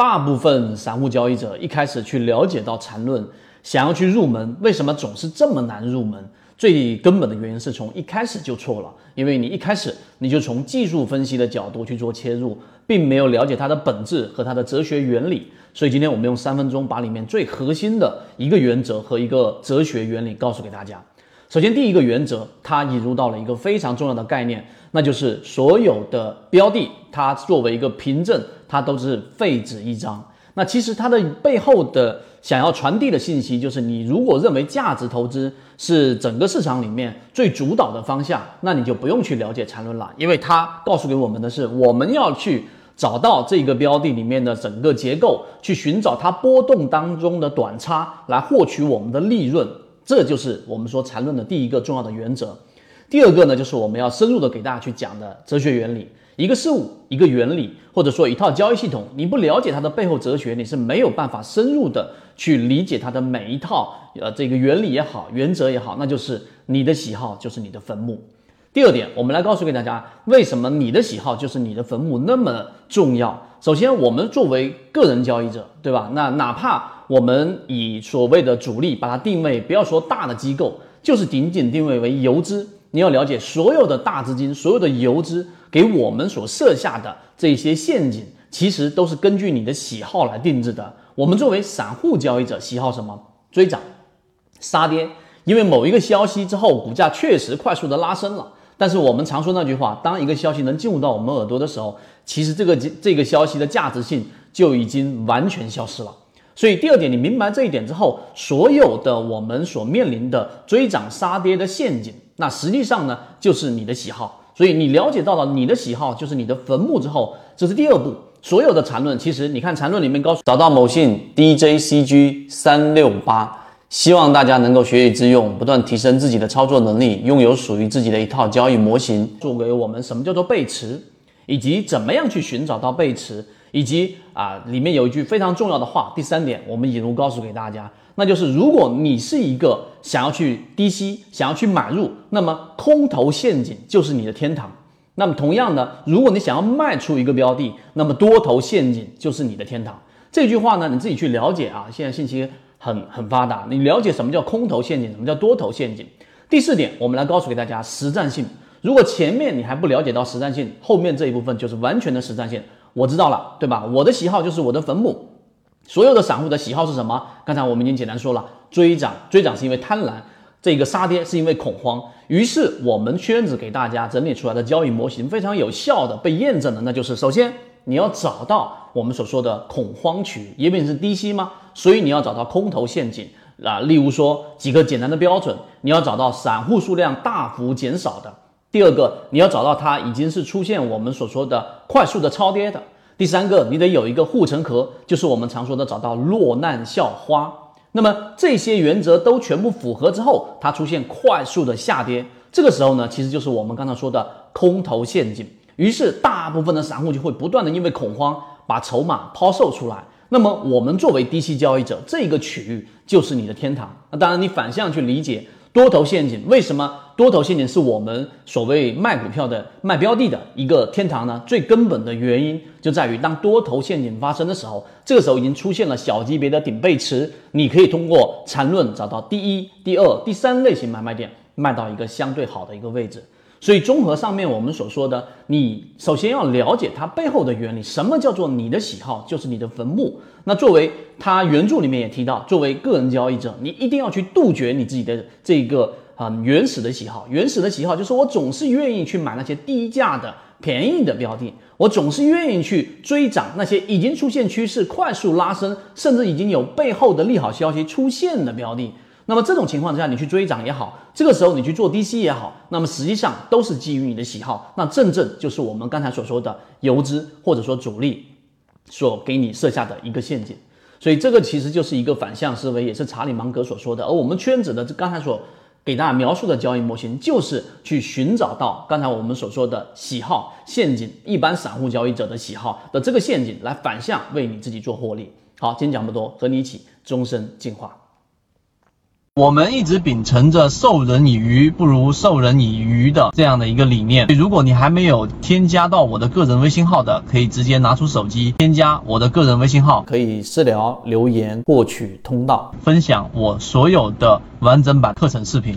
大部分散户交易者一开始去了解到缠论，想要去入门，为什么总是这么难入门？最根本的原因是从一开始就错了，因为你一开始你就从技术分析的角度去做切入，并没有了解它的本质和它的哲学原理。所以今天我们用三分钟把里面最核心的一个原则和一个哲学原理告诉给大家。首先，第一个原则，它引入到了一个非常重要的概念，那就是所有的标的，它作为一个凭证，它都是废纸一张。那其实它的背后的想要传递的信息，就是你如果认为价值投资是整个市场里面最主导的方向，那你就不用去了解缠论了，因为它告诉给我们的是，我们要去找到这个标的里面的整个结构，去寻找它波动当中的短差，来获取我们的利润，这就是我们说缠论的第一个重要的原则。第二个呢，就是我们要深入的给大家去讲的哲学原理。一个事物、一个原理，或者说一套交易系统，你不了解它的背后哲学，你是没有办法深入的去理解它的每一套呃这个原理也好、原则也好，那就是你的喜好就是你的坟墓。第二点，我们来告诉给大家，为什么你的喜好就是你的坟墓那么重要。首先，我们作为个人交易者，对吧？那哪怕我们以所谓的主力把它定位，不要说大的机构，就是仅仅定位为游资，你要了解所有的大资金、所有的游资。给我们所设下的这些陷阱，其实都是根据你的喜好来定制的。我们作为散户交易者，喜好什么？追涨、杀跌。因为某一个消息之后，股价确实快速的拉升了。但是我们常说那句话，当一个消息能进入到我们耳朵的时候，其实这个这个消息的价值性就已经完全消失了。所以第二点，你明白这一点之后，所有的我们所面临的追涨杀跌的陷阱，那实际上呢，就是你的喜好。所以你了解到了你的喜好就是你的坟墓之后，这是第二步。所有的缠论，其实你看缠论里面告诉，找到某信 DJCG 三六八，希望大家能够学以致用，不断提升自己的操作能力，拥有属于自己的一套交易模型，做给我们什么叫做背驰，以及怎么样去寻找到背驰，以及啊里面有一句非常重要的话。第三点，我们引入告诉给大家。那就是如果你是一个想要去低吸、想要去买入，那么空头陷阱就是你的天堂。那么同样的，如果你想要卖出一个标的，那么多头陷阱就是你的天堂。这句话呢，你自己去了解啊。现在信息很很发达，你了解什么叫空头陷阱，什么叫多头陷阱。第四点，我们来告诉给大家实战性。如果前面你还不了解到实战性，后面这一部分就是完全的实战性。我知道了，对吧？我的喜好就是我的坟墓。所有的散户的喜好是什么？刚才我们已经简单说了，追涨，追涨是因为贪婪；这个杀跌是因为恐慌。于是我们圈子给大家整理出来的交易模型非常有效的被验证的，那就是首先你要找到我们所说的恐慌区，因为你是低吸吗？所以你要找到空头陷阱啊。例如说几个简单的标准，你要找到散户数量大幅减少的；第二个，你要找到它已经是出现我们所说的快速的超跌的。第三个，你得有一个护城河，就是我们常说的找到落难校花。那么这些原则都全部符合之后，它出现快速的下跌，这个时候呢，其实就是我们刚才说的空头陷阱。于是大部分的散户就会不断的因为恐慌把筹码抛售出来。那么我们作为低息交易者，这个区域就是你的天堂。那当然，你反向去理解。多头陷阱，为什么多头陷阱是我们所谓卖股票的卖标的的一个天堂呢？最根本的原因就在于，当多头陷阱发生的时候，这个时候已经出现了小级别的顶背驰，你可以通过缠论找到第一、第二、第三类型买卖点，卖到一个相对好的一个位置。所以，综合上面我们所说的，你首先要了解它背后的原理。什么叫做你的喜好就是你的坟墓？那作为它原著里面也提到，作为个人交易者，你一定要去杜绝你自己的这个啊原始的喜好。原始的喜好就是我总是愿意去买那些低价的便宜的标的，我总是愿意去追涨那些已经出现趋势、快速拉升，甚至已经有背后的利好消息出现的标的。那么这种情况之下，你去追涨也好，这个时候你去做低吸也好，那么实际上都是基于你的喜好，那正正就是我们刚才所说的游资或者说主力所给你设下的一个陷阱。所以这个其实就是一个反向思维，也是查理芒格所说的。而我们圈子的这刚才所给大家描述的交易模型，就是去寻找到刚才我们所说的喜好陷阱，一般散户交易者的喜好的这个陷阱，来反向为你自己做获利。好，今天讲不多，和你一起终身进化。我们一直秉承着授人以鱼不如授人以渔的这样的一个理念。如果你还没有添加到我的个人微信号的，可以直接拿出手机添加我的个人微信号，可以私聊留言获取通道，分享我所有的完整版课程视频。